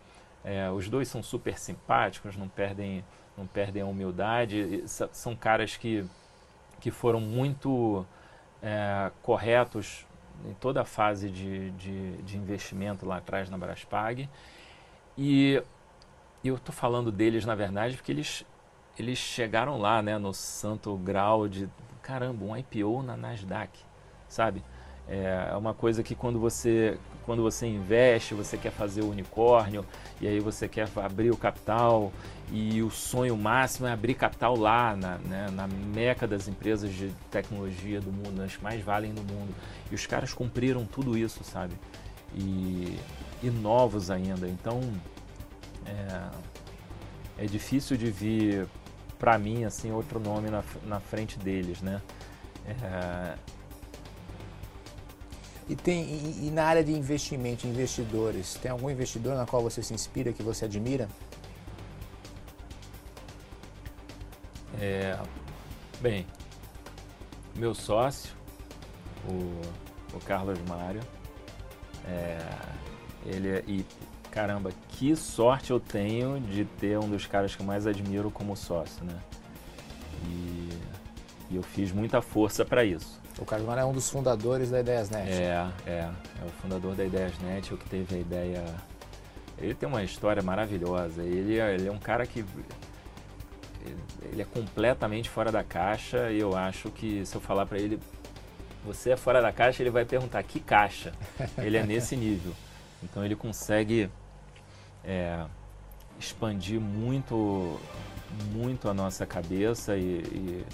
É, os dois são super simpáticos, não perdem não perdem a humildade. São caras que, que foram muito é, corretos em toda a fase de, de, de, investimento lá atrás na Braspag. E eu estou falando deles, na verdade, porque eles, eles chegaram lá né, no santo grau de, caramba, um IPO na Nasdaq, sabe? É uma coisa que quando você, quando você investe, você quer fazer o unicórnio, e aí você quer abrir o capital, e o sonho máximo é abrir capital lá, na, né, na meca das empresas de tecnologia do mundo, as mais valem no mundo. E os caras cumpriram tudo isso, sabe? E, e novos ainda. Então, é, é difícil de vir, para mim, assim, outro nome na, na frente deles, né? É, e, tem, e, e, na área de investimento, investidores, tem algum investidor na qual você se inspira, que você admira? É, bem, meu sócio, o, o Carlos Mário, é, ele é, e caramba, que sorte eu tenho de ter um dos caras que eu mais admiro como sócio, né? E, e eu fiz muita força para isso. O Carlos Mário é um dos fundadores da Ideiasnet. É, é, é o fundador da Ideiasnet, o que teve a ideia. Ele tem uma história maravilhosa. Ele, é, ele é um cara que ele é completamente fora da caixa e eu acho que se eu falar para ele você é fora da caixa, ele vai perguntar que caixa. Ele é nesse nível. Então ele consegue é, expandir muito, muito a nossa cabeça e, e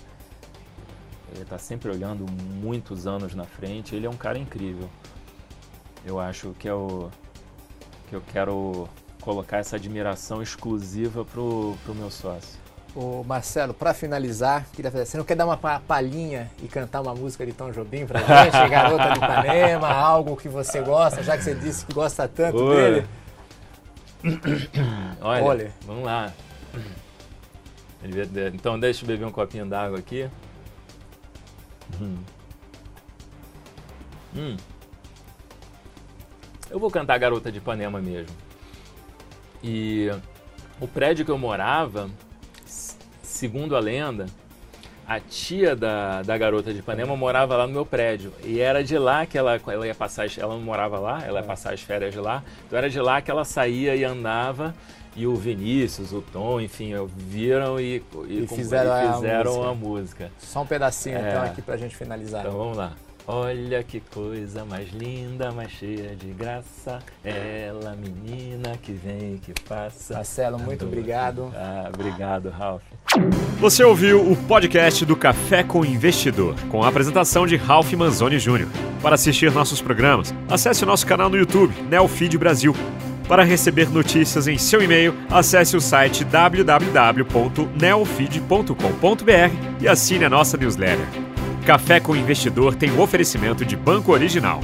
ele está sempre olhando muitos anos na frente. Ele é um cara incrível. Eu acho que é o que eu quero colocar essa admiração exclusiva pro, pro meu sócio. O Marcelo, para finalizar, queria fazer, você não quer dar uma palhinha e cantar uma música de Tom Jobim pra gente, Garota de Ipanema, algo que você gosta, já que você disse que gosta tanto dele? Olha, Olha, vamos lá. Então deixa eu beber um copinho d'água aqui. Hum. Hum. Eu vou cantar Garota de Ipanema mesmo. E o prédio que eu morava segundo a lenda, a tia da, da garota de Ipanema morava lá no meu prédio. E era de lá que ela, ela ia passar, ela não morava lá, ela ia passar as férias de lá. Então era de lá que ela saía e andava. E o Vinícius, o Tom, enfim, viram e, e, e fizeram, fizeram a, música. a, música. Só um pedacinho é. então aqui pra gente finalizar. Então vamos lá. Olha que coisa mais linda, mais cheia de graça. Ela, menina que vem e que passa. Marcelo, muito obrigado. Ah, obrigado, Ralph. Você ouviu o podcast do Café com Investidor, com a apresentação de Ralph Manzoni Jr. Para assistir nossos programas, acesse o nosso canal no YouTube, Neofeed Brasil. Para receber notícias em seu e-mail, acesse o site www.neofeed.com.br e assine a nossa newsletter. Café com Investidor tem um oferecimento de Banco Original